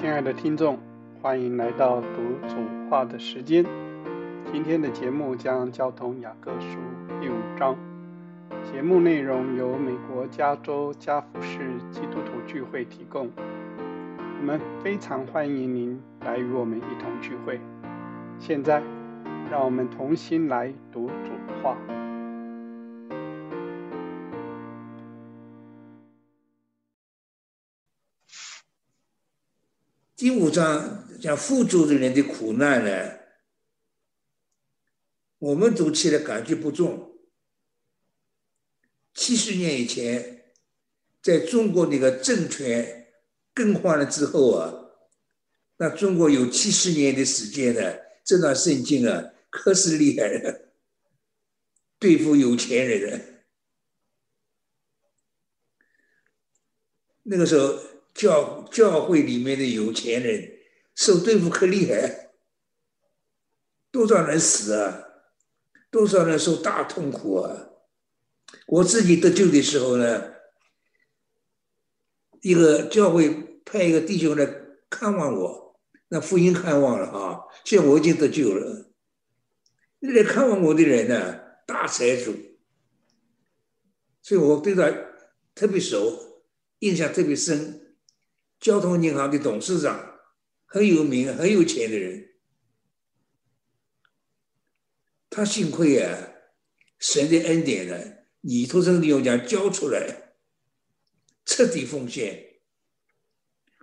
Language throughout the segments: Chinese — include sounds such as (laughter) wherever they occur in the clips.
亲爱的听众，欢迎来到读主话的时间。今天的节目将交通雅各书第五章。节目内容由美国加州加福市基督徒聚会提供。我们非常欢迎您来与我们一同聚会。现在，让我们同心来读主话。第五章讲富足的人的苦难呢，我们读起来感觉不重。七十年以前，在中国那个政权更换了之后啊，那中国有七十年的时间呢，这段圣经啊可是厉害的，对付有钱人的。那个时候。教教会里面的有钱人受对付可厉害，多少人死啊，多少人受大痛苦啊！我自己得救的时候呢，一个教会派一个弟兄来看望我，那福音看望了啊，现在我已经得救了。来看望我的人呢，大财主，所以我对他特别熟，印象特别深。交通银行的董事长很有名、很有钱的人，他幸亏啊，神的恩典呢，你托生的用讲交出来，彻底奉献。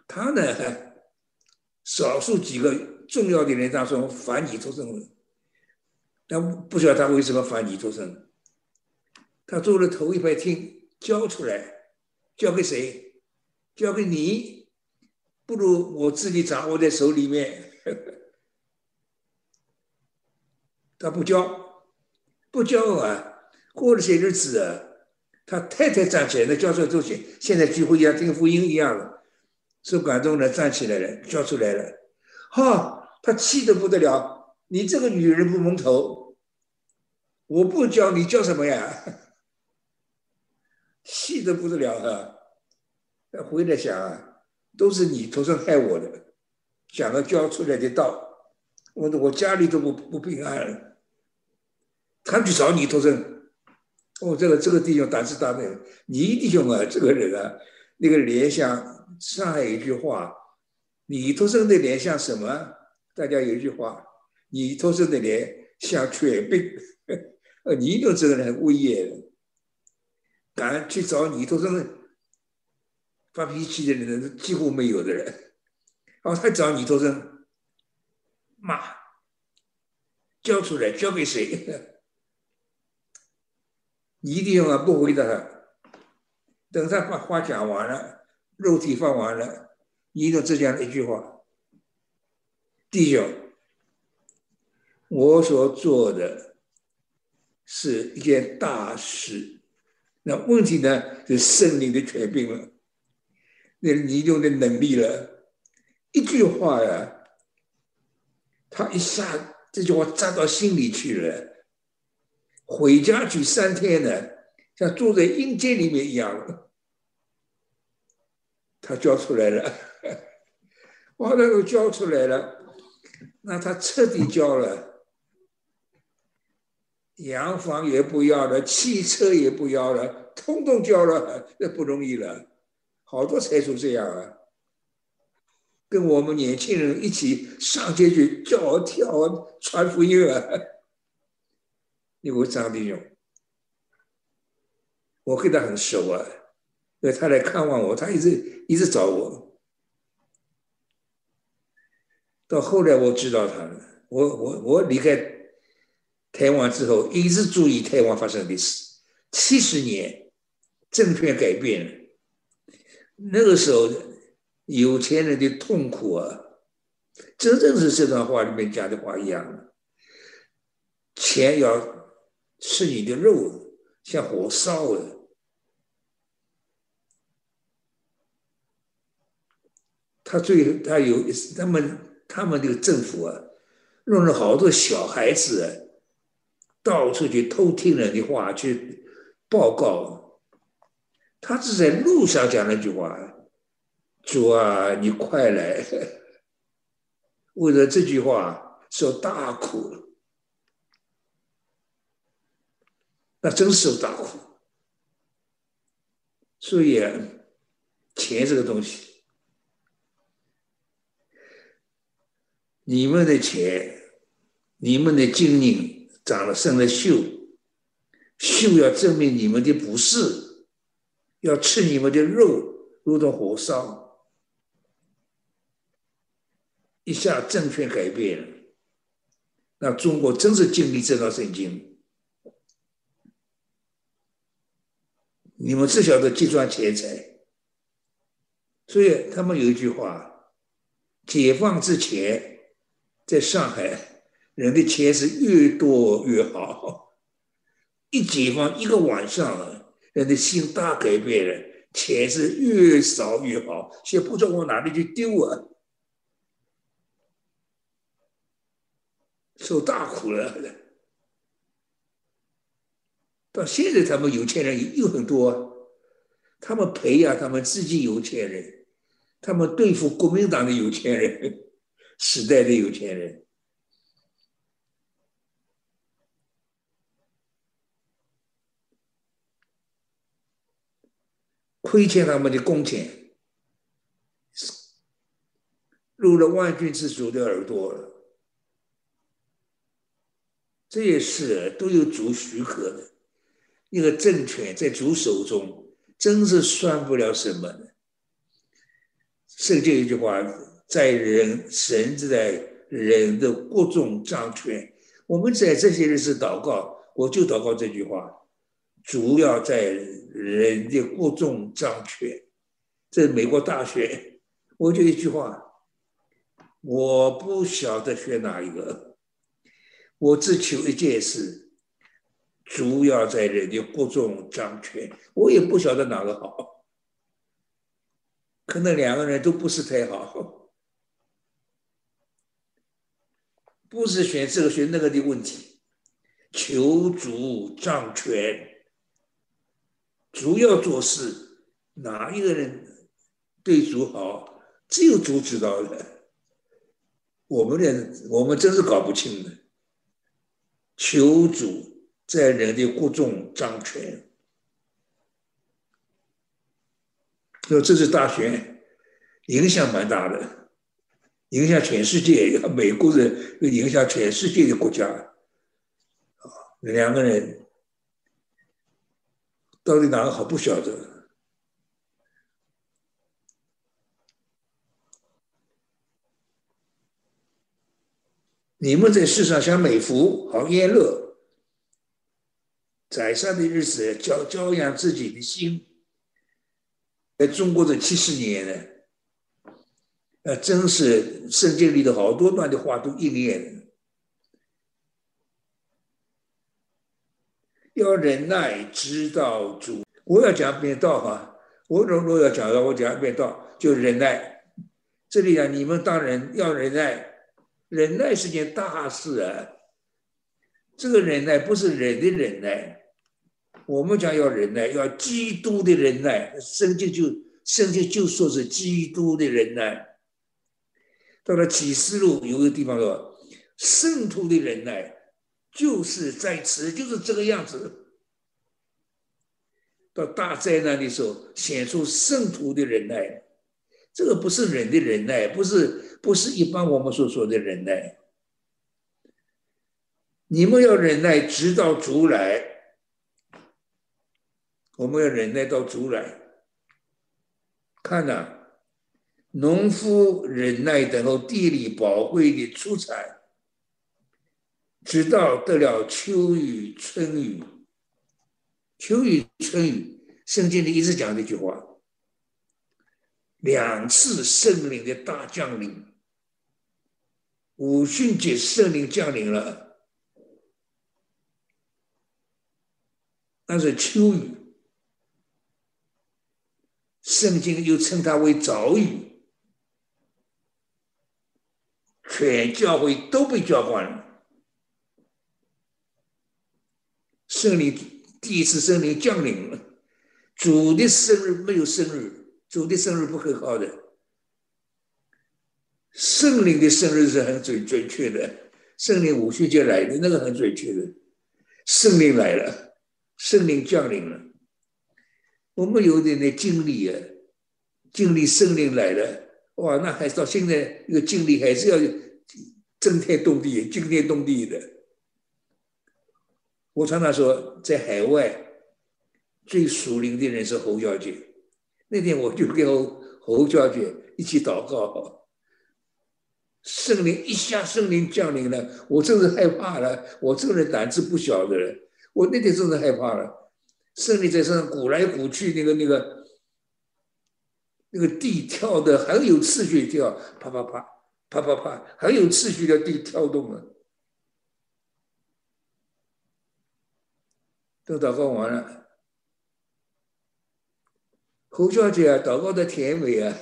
他呢，少数几个重要的人当中反你托生，但不晓得他为什么反你托生。他坐了头一排听，交出来，交给谁？交给你。不如我自己掌握在手里面。(laughs) 他不交，不交啊！过了些日子啊，他太太站起来，那教授都现现在几乎像听福音一样了，受感动的站起来了，交出来了。哈，他气得不得了！你这个女人不蒙头，我不教，你教什么呀？(laughs) 气得不得了啊！他回来想啊。都是你头上害我的，想要教出来的道，我我家里都不不平安了。他去找你头上，哦，这个这个弟兄胆子大的，你弟兄啊，这个人啊，那个脸像上海一句话，你头上的脸像什么？大家有一句话，你头上的脸像犬病。呃，(laughs) 你就这个人威严，敢去找你头上的。发脾气的人几乎没有的人，哦，他找你都是骂，交出来交给谁？(laughs) 你一定要不回答他，等他把话讲完了，肉体放完了，你就只讲一句话：弟兄，我所做的是一件大事，那问题呢是圣灵的权柄了。那你用的能力了，一句话呀，他一下这句话扎到心里去了，回家去三天呢，像住在阴间里面一样。他交出来了，(laughs) 哇，那个交出来了，那他彻底交了，洋房也不要了，汽车也不要了，通通交了，那不容易了。好多财主这样啊，跟我们年轻人一起上街去叫跳传福音啊。那位张弟兄，我跟他很熟啊，因为他来看望我，他一直一直找我。到后来我知道他了，我我我离开台湾之后，一直注意台湾发生的事。七十年，政权改变了。那个时候，有钱人的痛苦啊，真正是这段话里面讲的话一样的。钱要吃你的肉，像火烧的。他最他有他们他们这个政府啊，弄了好多小孩子，到处去偷听人的话，去报告。他是在路上讲那句话，主啊，你快来！(laughs) 为了这句话受大苦，那真受大苦。所以，钱这个东西，你们的钱，你们的经营长了生了锈。锈要证明你们的不是，要吃你们的肉，如同火烧，一下政权改变了。那中国真是经历这道圣经，你们只晓得计算钱财，所以他们有一句话：解放之前，在上海，人的钱是越多越好。一解放一个晚上了，人的心大改变了，钱是越少越好，现在不知道往哪里去丢啊，受大苦了。到现在他们有钱人又很多，他们培养他们自己有钱人，他们对付国民党的有钱人，时代的有钱人。亏欠他们的工钱，入了万军之主的耳朵了。这些事都有主许可的，一个政权在主手中，真是算不了什么的。圣经一句话，在人神之在人的国中掌权。我们在这些日子祷告，我就祷告这句话。主要在人的国中掌权，这美国大选，我就一句话，我不晓得选哪一个，我只求一件事，主要在人的国中掌权，我也不晓得哪个好，可能两个人都不是太好，不是选这个选那个的问题，求主掌权。主要做事，哪一个人对主好，只有主知道的。我们的我们真是搞不清的。求主在人的国中掌权。说这次大选影响蛮大的，影响全世界，美国人又影响全世界的国家。啊，两个人。到底哪个好不晓得？你们在世上享美福、好宴乐，宰相的日子教教养自己的心，在中国这七十年呢，呃，真是圣经里的好多段的话都应验了。要忍耐，直到主。我要讲变道哈，我如果要讲的，我讲变道就忍耐。这里啊，你们当然要忍耐，忍耐是件大事啊。这个忍耐不是人的忍耐，我们讲要忍耐，要基督的忍耐。圣经就圣经就说是基督的忍耐。到了启示录有个地方说，圣徒的忍耐。就是在此，就是这个样子。到大灾难的时候，显出圣徒的忍耐。这个不是人的忍耐，不是不是一般我们所说的忍耐。你们要忍耐，直到主来。我们要忍耐到主来。看呐，农夫忍耐等候地里宝贵的出产。直到得了秋雨春雨，秋雨春雨，圣经里一直讲这句话。两次圣灵的大降临，五旬节圣灵降临了，那是秋雨，圣经又称它为早雨，全教会都被浇灌了。圣灵第一次圣灵降临了，主的生日没有生日，主的生日不可靠的，圣灵的生日是很准准确的，圣灵五旬节来的那个很准确的，圣灵来了，圣灵降临了。我们有点点经历啊，经历圣灵来了，哇，那还到现在那个经历还是要震天动地、惊天动地的。我常常说，在海外最属灵的人是侯小姐。那天我就跟侯侯小姐一起祷告。圣灵一下，圣灵降临了，我真是害怕了。我这个人胆子不小的人，我那天真的害怕了。圣灵在身上鼓来鼓去，那个那个那个地跳的很有次序跳，啪啪啪啪啪啪，很有次序的地跳动了。都祷告完了，侯小姐，祷告的甜美啊。(laughs)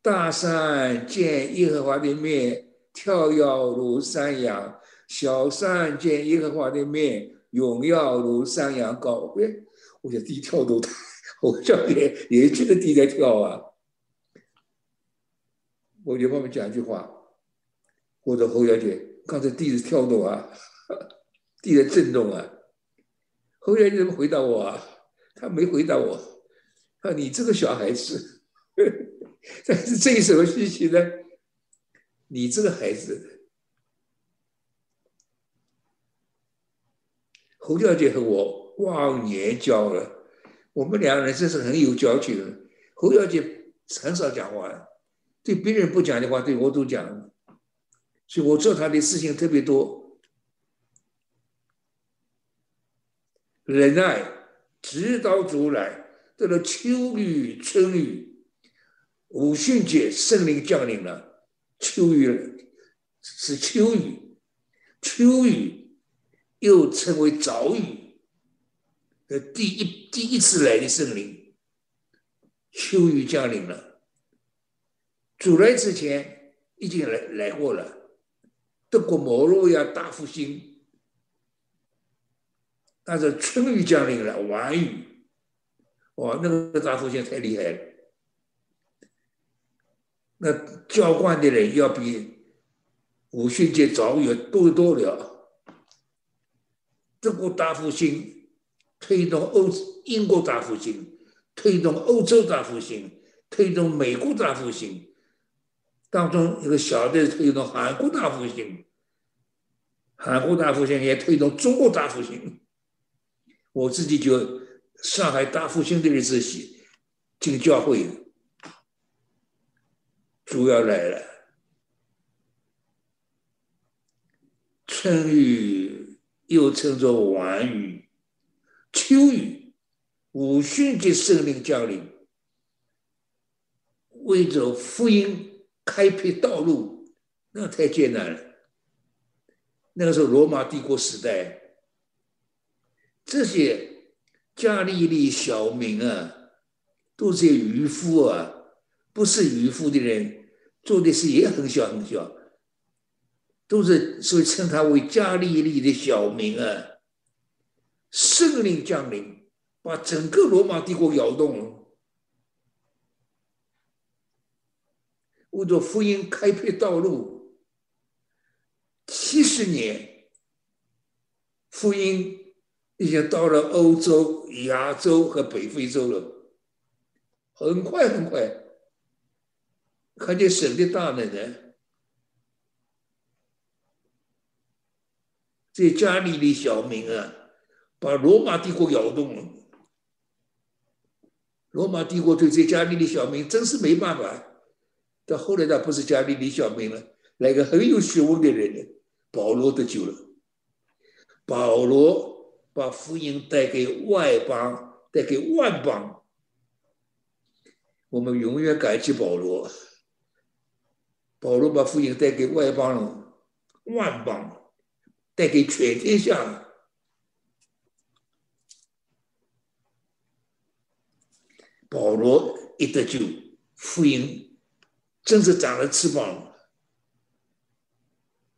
大山见耶和华的面，跳跃如山羊；小山见耶和华的面，荣耀如山羊羔。哎，我想地跳都大，我小姐也觉得地在跳啊。我就帮们讲一句话，或者侯小姐，刚才地在跳动啊，地的震动啊。侯小姐怎么回答我啊？他没回答我，啊，你这个小孩子。(laughs) 但是这有什么稀奇呢？你这个孩子，侯小姐和我忘年交了，我们两个人真是很有交情。侯小姐很少讲话，对别人不讲的话，对我都讲，所以我做她的事情特别多。忍耐，直到主来，到了秋雨春雨。五旬节圣灵降临了，秋雨是秋雨，秋雨又称为早雨的第一第一次来的圣灵，秋雨降临了。主来之前已经来来过了，德国摩洛亚大复兴，但是春雨降临了，晚雨，哇，那个大复兴太厉害了。那浇灌的人要比五旬节早有多多了。德国大复兴推动欧英国大复兴，推动欧洲大复兴，推动美国大复兴，当中一个小的推动韩国大复兴，韩国大复兴也推动中国大复兴。我自己就上海大复兴的日子起进教会。主要来了，春雨又称作晚雨，秋雨，五旬节圣灵降临，为着福音开辟道路，那太艰难了。那个时候罗马帝国时代，这些加利利小民啊，都是渔夫啊。不是渔夫的人做的事也很小很小，都是所以称他为加利利的小民啊。圣灵降临，把整个罗马帝国摇动了。为着福音开辟道路，七十年，福音已经到了欧洲、亚洲和北非洲了，很快很快。看见神的大能呢？这加利利小民啊，把罗马帝国摇动了。罗马帝国对这加利利小民真是没办法。到后来，他不是加利利小民了，来个很有学问的人，保罗得救了。保罗把福音带给外邦，带给万邦。我们永远感激保罗。保罗把福音带给外邦人、万邦，带给全天下。保罗一得救，福音真是长了翅膀，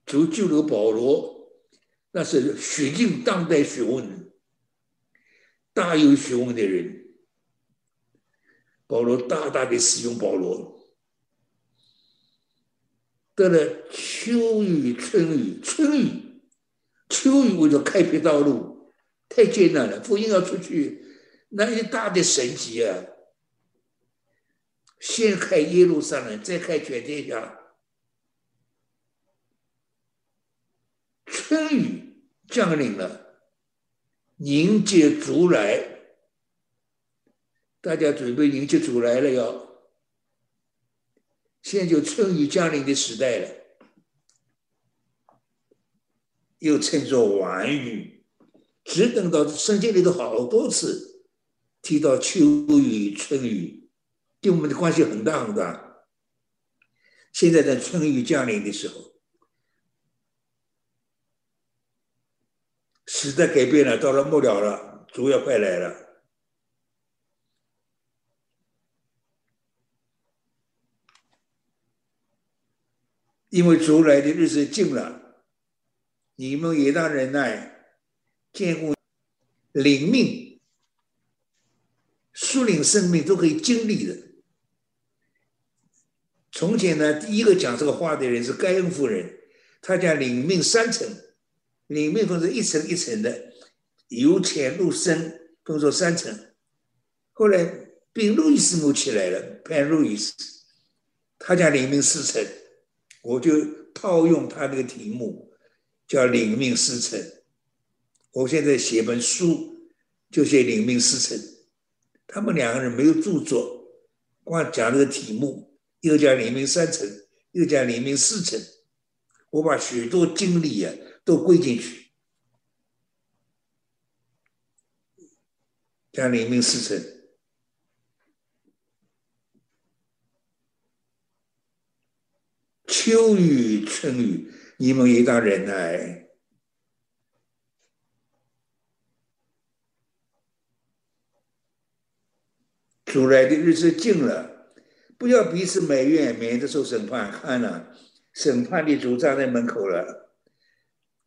主救了保罗，那是学尽当代学问、大有学问的人。保罗大大的使用保罗。得了秋雨、春雨、春雨、秋雨为了开辟道路，太艰难了。福音要出去，那一大的神迹啊！先开耶路撒冷，再开全天下。春雨降临了，迎接主来。大家准备迎接主来了，要现在就春雨降临的时代了，又称作晚雨。只等到圣经里头好多次提到秋雨、春雨，对我们的关系很大很大。现在在春雨降临的时候，时代改变了，到了末了了，主要快来了。因为主来的日子近了，你们也当忍耐，见过灵命、树领生命都可以经历的。从前呢，第一个讲这个话的人是盖恩夫人，她讲领命三层，领命分成一层一层的，由浅入深，分作三层。后来并路易斯姆起来了，潘路易斯，他讲领命四层。我就套用他那个题目，叫“领命四层”。我现在写本书，就写“领命四层”。他们两个人没有著作，光讲这个题目，一个叫“领命三层”，一个叫“领命四层”。我把许多经历啊都归进去，叫“领命四成”。秋雨春雨，你们一当忍耐。主来的日子近了，不要彼此埋怨，免得受审判。看了，审判的主站在门口了，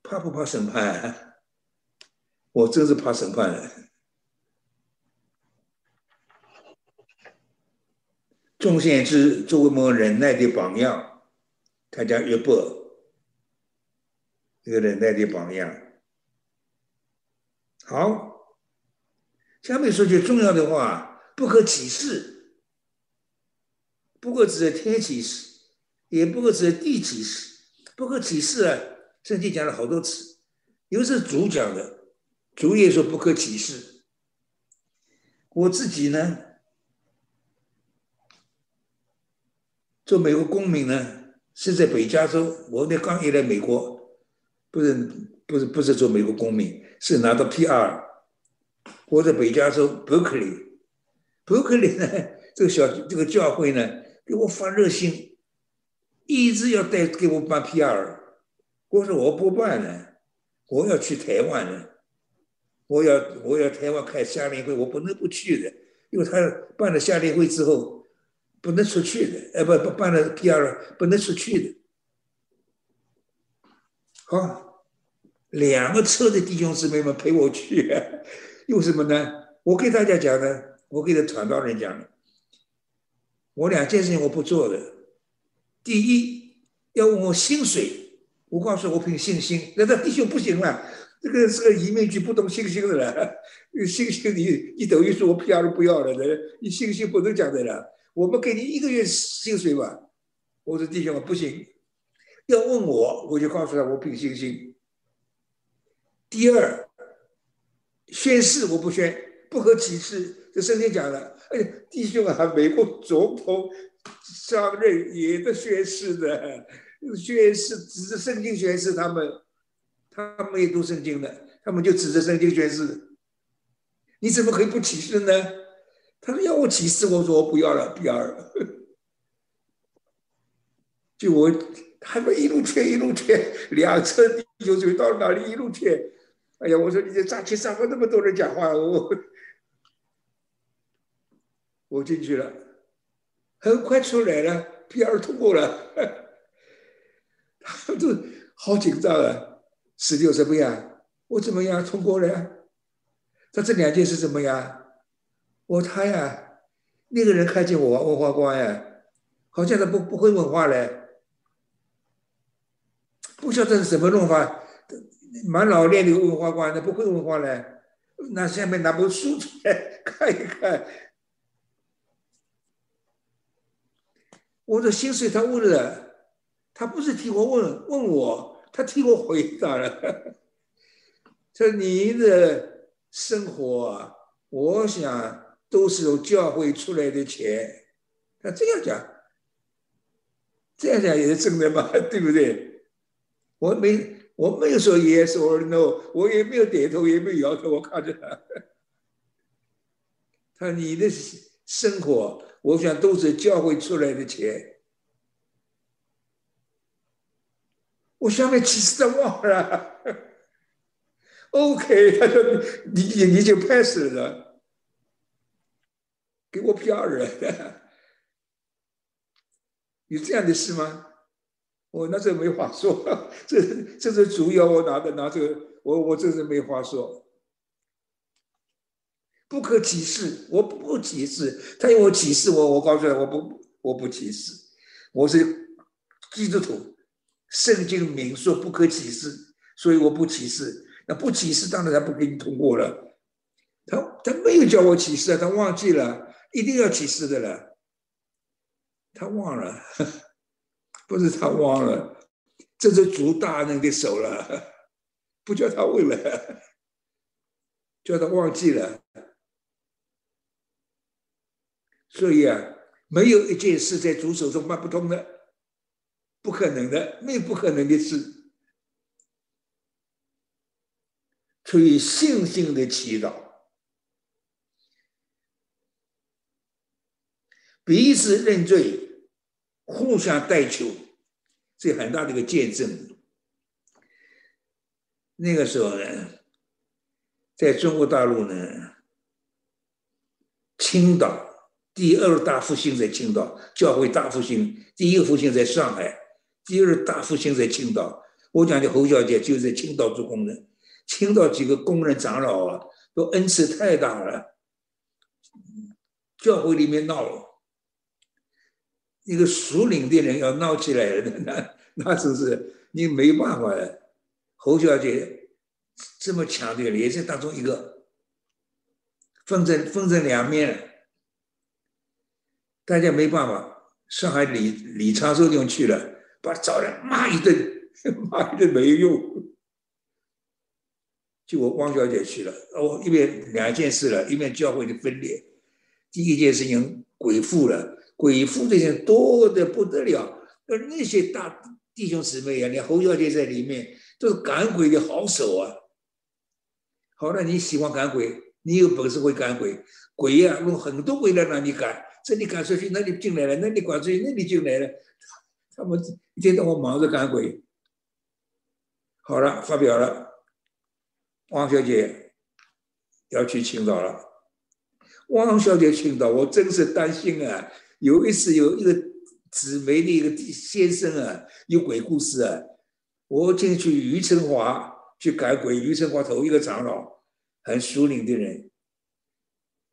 怕不怕审判？我真是怕审判。众先知作为我们忍耐的榜样。他叫约伯，一个忍耐的榜样。好，下面说句重要的话：不可启示，不过只是天启示，也不过只是地启示。不可启示啊，圣经讲了好多次，又是主讲的，主也说不可歧视。我自己呢，做美国公民呢。是在北加州，我那刚一来美国，不是不是不是做美国公民，是拿到 PR。我在北加州伯克利，伯克利呢，这个小这个教会呢，给我发热心，一直要带给我办 PR。我说我不办了，我要去台湾了，我要我要台湾开夏令会，我不能不去的，因为他办了夏令会之后。不能出去的，哎，不不办了第二不能出去的。好，两个车的弟兄姊妹们陪我去，为什么呢？我给大家讲呢，我给他传道人讲的，我两件事情我不做的。第一，要问我薪水，我告诉我凭信心。那他弟兄不行了，这个是个移民局不懂信心的了，信心你你等于说我 PR 不要了的，你信心不能讲的了。我们给你一个月薪水吧，我说弟兄不行，要问我，我就告诉他我凭信心。第二，宣誓我不宣，不可启示。这圣经讲的，哎，弟兄啊，美国总统上任也得宣誓的，宣誓指着圣经宣誓，他们他们也读圣经的，他们就指着圣经宣誓，你怎么可以不启示呢？他说要我起誓，我说我不要了，不要了。(laughs) 就我，他们一路劝一路劝，两车弟兄就到哪里一路劝。哎呀，我说你这扎起上面那么多人讲话，我我进去了，很快出来了，P 二通过了，(laughs) 他都好紧张啊，十六怎么样？我怎么样通过了呀？他这两件事怎么样？我他呀，那个人看见我问话光呀，好像他不不会问话嘞。不晓得是什么弄法，蛮老练的文化官，他不会文化呢？拿下面拿本书出来看一看。我的薪水他问了，他不是替我问问我，他替我回答了。说你的生活，我想都是由教会出来的钱。他这样讲，这样讲也是真的嘛？(laughs) 对不对？我没我没有说 yes or no，我也没有点头，也没有摇头。我看着他，他你的生活。我想都是教会出来的钱，我下面其实都忘了。(laughs) OK，他说你你你就拍死了，给我骗人，(laughs) 有这样的事吗？我那时候没话说，(laughs) 这这是主要我拿的拿这个，我我这是没话说。不可歧视，我不歧视。他因为歧视我，我告诉他我不我不歧视，我是基督徒，圣经明说不可歧视，所以我不歧视。那不歧视，当然他不给你通过了。他他没有叫我歧视啊，他忘记了，一定要歧视的了。他忘了，(laughs) 不是他忘了，这是主大人的手了，不叫他问了，叫他忘记了。所以啊，没有一件事在主手中办不通的，不可能的，没有不可能的事。出于信心的祈祷，彼此认罪，互相代求，这很大的一个见证。那个时候呢，在中国大陆呢，青岛。第二大复兴在青岛，教会大复兴；第一个复兴在上海，第二大复兴在青岛。我讲的侯小姐就在青岛做工人，青岛几个工人长老啊，都恩赐太大了。教会里面闹，一个属灵的人要闹起来了，那 (laughs) 那真是你没办法了。侯小姐这么强的，也是当中一个，分成分成两面。大家没办法，上海李李长寿就去了，把找人骂一顿，(laughs) 骂一顿没有用。就我汪小姐去了，哦，一边两件事了，一边教会的分裂。第一件事情鬼父了，鬼父这些多的不得了，而那些大弟兄姊妹啊，连侯小姐在里面都是赶鬼的好手啊。好了，你喜欢赶鬼，你有本事会赶鬼，鬼呀用很多鬼来让你赶。这里赶出去，那里进来了；那里赶出去，那里进来了。他们一天到晚忙着赶鬼。好了，发表了。汪小姐要去青岛了。汪小姐青岛，我真是担心啊！有一次有一个紫梅的一个先生啊，有鬼故事啊。我进去于成华去赶鬼，于成华头一个长老，很熟龄的人，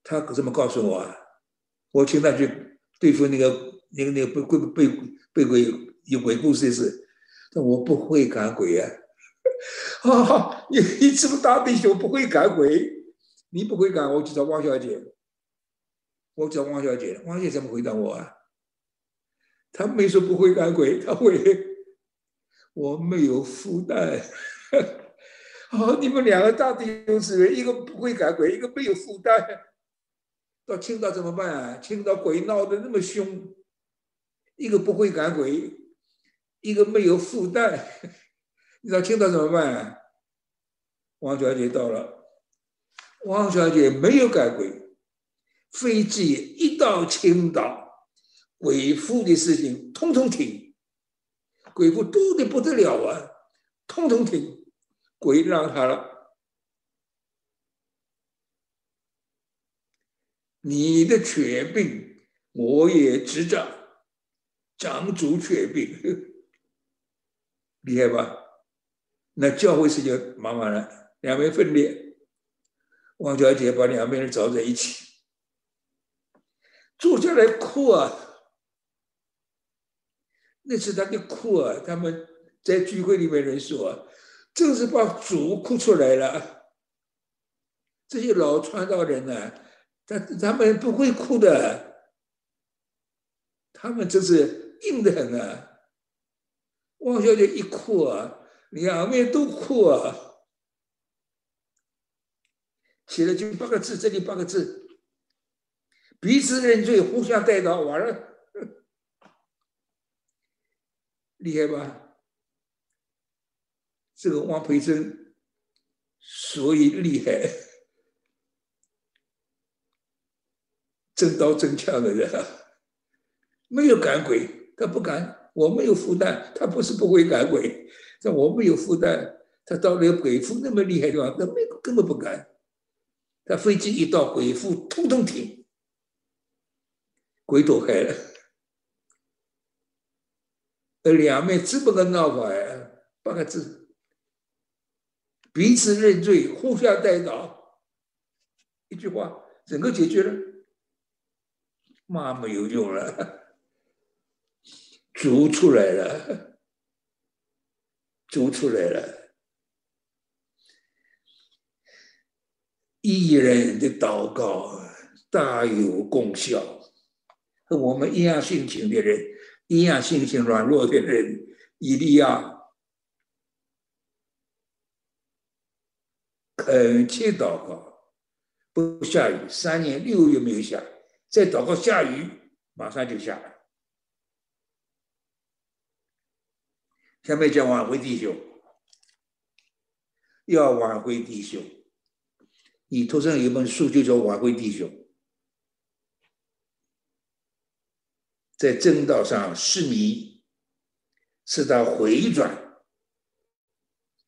他怎么告诉我啊？我请他去对付那个那个那个被被被被鬼有鬼故事的事，但我不会赶鬼啊！啊，你你这么大弟兄不会赶鬼，你不会赶，我去找汪小姐，我找汪小姐，汪小姐怎么回答我啊？他没说不会赶鬼，他会，我没有负担。好，你们两个大弟兄姊妹，一个不会赶鬼，一个没有负担。到青岛怎么办啊？青岛鬼闹得那么凶，一个不会赶鬼，一个没有负担，(laughs) 你到青岛怎么办？王小姐到了，王小姐没有赶鬼，飞机一到青岛，鬼父的事情通通停，鬼父多的不得了啊，通通停，鬼让他了。你的权柄我也执掌，长足权柄，(laughs) 厉害吧？那教会事情麻烦了，两边分裂。王小姐把两边人找在一起，坐下来哭啊。那次他就哭啊，他们在聚会里面人说啊，正是把主哭出来了。这些老传道人呢，他他们不会哭的，他们就是硬的很啊。汪小姐一哭啊，两面都哭啊。写了就八个字，这里八个字：彼此认罪，互相带刀，完了，(laughs) 厉害吧？这个汪培珍，所以厉害，(laughs) 真刀真枪的人，没有赶鬼，他不敢。我没有负担，他不是不会赶鬼，但我没有负担，他到了鬼父那么厉害的地方，他没根本不敢。他飞机一到，鬼父通通停，鬼躲开了。而两面这么个闹法呀，八个字：彼此认罪，互相代祷。一句话，整个解决了，妈没有用了，主出来了，主出来了。艺人的祷告大有功效，和我们一样性情的人，一样性情软弱的人，以利亚恳切祷告，不下雨，三年六月没有下，再祷告下雨，马上就下了。下面讲挽回弟兄，要挽回弟兄。你头上有一本书，就叫《挽回弟兄》。在正道上失迷，是他回转，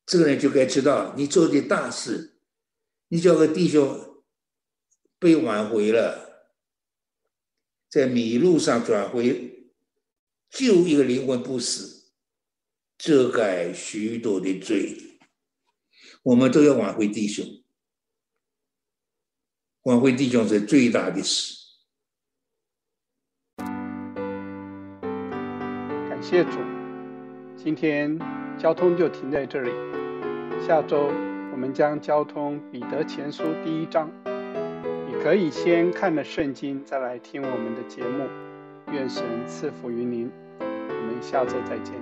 这个人就该知道，你做的大事，你叫个弟兄被挽回了，在迷路上转回，救一个灵魂不死，遮盖许多的罪，我们都要挽回弟兄。挽回弟兄是最大的事。感谢主，今天交通就停在这里。下周我们将交通彼得前书第一章。你可以先看了圣经，再来听我们的节目。愿神赐福于您。我们下周再见。